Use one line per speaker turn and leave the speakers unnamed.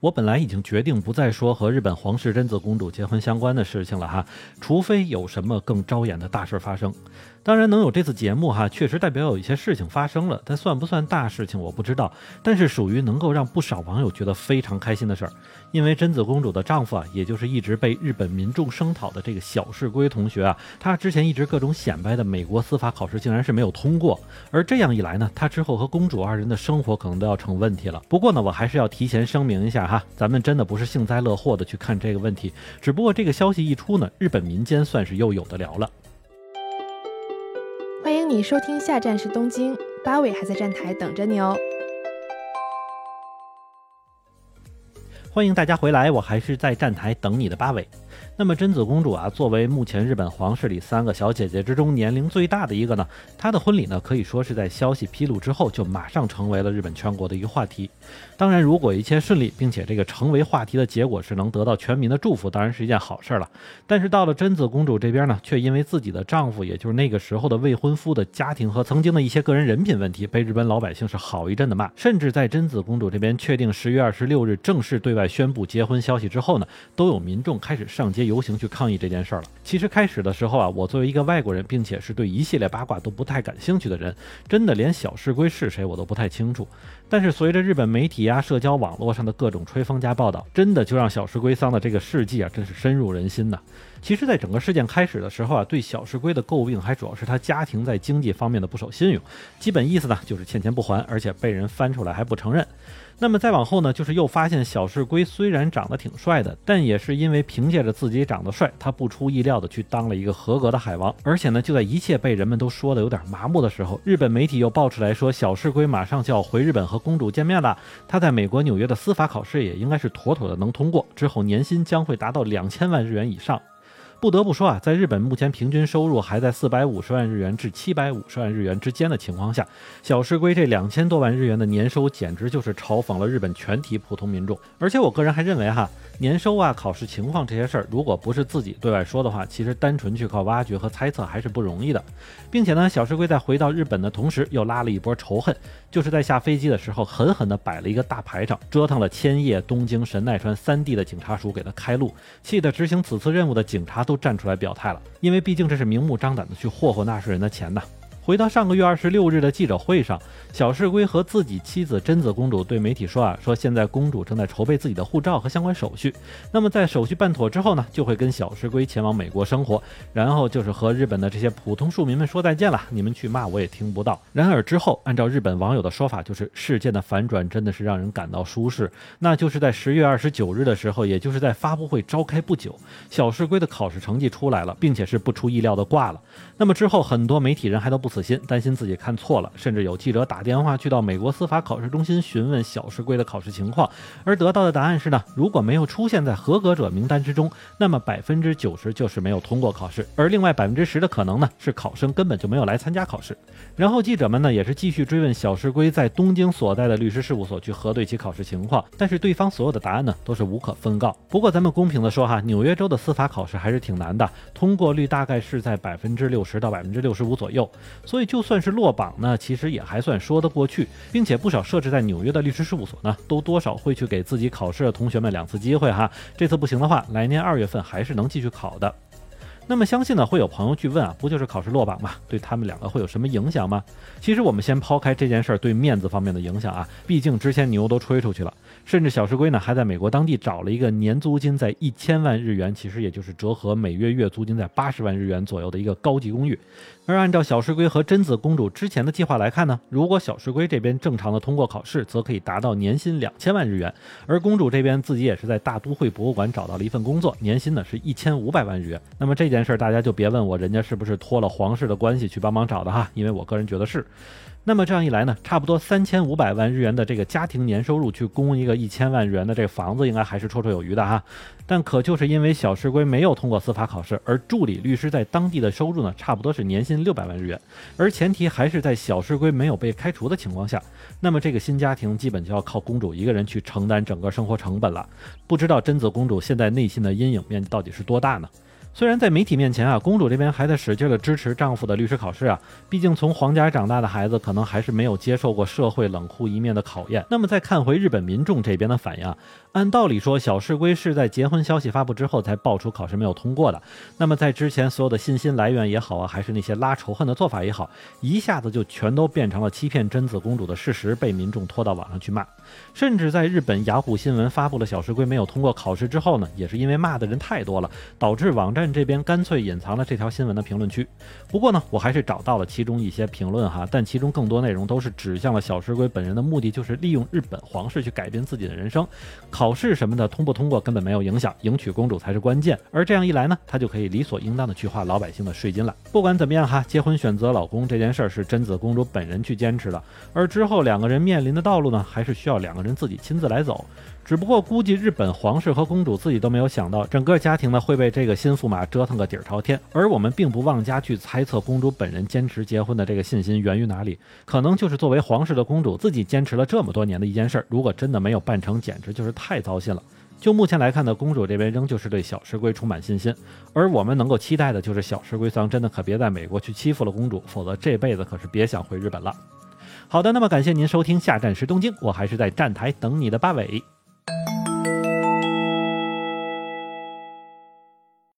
我本来已经决定不再说和日本皇室贞子公主结婚相关的事情了哈，除非有什么更招眼的大事发生。当然能有这次节目哈，确实代表有一些事情发生了，但算不算大事情我不知道，但是属于能够让不少网友觉得非常开心的事儿。因为贞子公主的丈夫啊，也就是一直被日本民众声讨的这个小市龟同学啊，他之前一直各种显摆的美国司法考试竟然是没有通过，而这样一来呢，他之后和公主二人的生活可能都要成问题了。不过呢，我还是要提前声明一下哈，咱们真的不是幸灾乐祸的去看这个问题，只不过这个消息一出呢，日本民间算是又有的聊了。
欢迎你收听，下站是东京，八尾还在站台等着你哦。
欢迎大家回来，我还是在站台等你的八尾。那么贞子公主啊，作为目前日本皇室里三个小姐姐之中年龄最大的一个呢，她的婚礼呢可以说是在消息披露之后就马上成为了日本全国的一个话题。当然，如果一切顺利，并且这个成为话题的结果是能得到全民的祝福，当然是一件好事了。但是到了贞子公主这边呢，却因为自己的丈夫，也就是那个时候的未婚夫的家庭和曾经的一些个人人品问题，被日本老百姓是好一阵的骂。甚至在贞子公主这边确定十月二十六日正式对外宣布结婚消息之后呢，都有民众开始上街。游行去抗议这件事儿了。其实开始的时候啊，我作为一个外国人，并且是对一系列八卦都不太感兴趣的人，真的连小市归是谁我都不太清楚。但是随着日本媒体呀、社交网络上的各种吹风加报道，真的就让小市龟桑的这个事迹啊，真是深入人心呐。其实，在整个事件开始的时候啊，对小市龟的诟病还主要是他家庭在经济方面的不守信用，基本意思呢就是欠钱不还，而且被人翻出来还不承认。那么再往后呢，就是又发现小市龟虽然长得挺帅的，但也是因为凭借着自己长得帅，他不出意料的去当了一个合格的海王。而且呢，就在一切被人们都说的有点麻木的时候，日本媒体又爆出来说，小市龟马上就要回日本和和公主见面了。她在美国纽约的司法考试也应该是妥妥的能通过，之后年薪将会达到两千万日元以上。不得不说啊，在日本目前平均收入还在四百五十万日元至七百五十万日元之间的情况下，小石龟这两千多万日元的年收，简直就是嘲讽了日本全体普通民众。而且我个人还认为哈，年收啊、考试情况这些事儿，如果不是自己对外说的话，其实单纯去靠挖掘和猜测还是不容易的。并且呢，小石龟在回到日本的同时，又拉了一波仇恨，就是在下飞机的时候，狠狠地摆了一个大排场，折腾了千叶、东京、神奈川三地的警察署给他开路，气得执行此次任务的警察。都站出来表态了，因为毕竟这是明目张胆的去霍霍纳税人的钱呐。回到上个月二十六日的记者会上，小市龟和自己妻子贞子公主对媒体说啊，说现在公主正在筹备自己的护照和相关手续。那么在手续办妥之后呢，就会跟小市龟前往美国生活，然后就是和日本的这些普通庶民们说再见了。你们去骂我也听不到。然而之后，按照日本网友的说法，就是事件的反转真的是让人感到舒适。那就是在十月二十九日的时候，也就是在发布会召开不久，小市龟的考试成绩出来了，并且是不出意料的挂了。那么之后，很多媒体人还都不。死心，担心自己看错了，甚至有记者打电话去到美国司法考试中心询问小市龟的考试情况，而得到的答案是呢，如果没有出现在合格者名单之中，那么百分之九十就是没有通过考试，而另外百分之十的可能呢，是考生根本就没有来参加考试。然后记者们呢，也是继续追问小市龟在东京所在的律师事务所去核对其考试情况，但是对方所有的答案呢，都是无可奉告。不过咱们公平的说哈，纽约州的司法考试还是挺难的，通过率大概是在百分之六十到百分之六十五左右。所以就算是落榜呢，其实也还算说得过去，并且不少设置在纽约的律师事务所呢，都多少会去给自己考试的同学们两次机会哈。这次不行的话，来年二月份还是能继续考的。那么相信呢，会有朋友去问啊，不就是考试落榜吗？对他们两个会有什么影响吗？其实我们先抛开这件事儿对面子方面的影响啊，毕竟之前牛都吹出去了。甚至小石龟呢，还在美国当地找了一个年租金在一千万日元，其实也就是折合每月月租金在八十万日元左右的一个高级公寓。而按照小石龟和贞子公主之前的计划来看呢，如果小石龟这边正常的通过考试，则可以达到年薪两千万日元；而公主这边自己也是在大都会博物馆找到了一份工作，年薪呢是一千五百万日元。那么这件这件事大家就别问我，人家是不是托了皇室的关系去帮忙找的哈？因为我个人觉得是。那么这样一来呢，差不多三千五百万日元的这个家庭年收入去供一个一千万日元的这个房子，应该还是绰绰有余的哈。但可就是因为小石龟没有通过司法考试，而助理律师在当地的收入呢，差不多是年薪六百万日元，而前提还是在小石龟没有被开除的情况下，那么这个新家庭基本就要靠公主一个人去承担整个生活成本了。不知道贞子公主现在内心的阴影面积到底是多大呢？虽然在媒体面前啊，公主这边还在使劲的支持丈夫的律师考试啊，毕竟从皇家长大的孩子可能还是没有接受过社会冷酷一面的考验。那么再看回日本民众这边的反应啊，按道理说小市龟是在结婚消息发布之后才爆出考试没有通过的。那么在之前所有的信心来源也好啊，还是那些拉仇恨的做法也好，一下子就全都变成了欺骗贞子公主的事实，被民众拖到网上去骂。甚至在日本雅虎新闻发布了小市龟没有通过考试之后呢，也是因为骂的人太多了，导致网站这边干脆隐藏了这条新闻的评论区。不过呢，我还是找到了其中一些评论哈，但其中更多内容都是指向了小石龟本人的目的，就是利用日本皇室去改变自己的人生。考试什么的通不通过根本没有影响，迎娶公主才是关键。而这样一来呢，他就可以理所应当的去花老百姓的税金了。不管怎么样哈，结婚选择老公这件事儿是贞子公主本人去坚持的，而之后两个人面临的道路呢，还是需要两个人自己亲自来走。只不过估计日本皇室和公主自己都没有想到，整个家庭呢会被这个新驸马折腾个底儿朝天。而我们并不妄加去猜测公主本人坚持结婚的这个信心源于哪里，可能就是作为皇室的公主自己坚持了这么多年的一件事儿。如果真的没有办成，简直就是太糟心了。就目前来看呢，公主这边仍旧是对小石龟充满信心，而我们能够期待的就是小石龟桑真的可别在美国去欺负了公主，否则这辈子可是别想回日本了。好的，那么感谢您收听下站时东京，我还是在站台等你的八尾。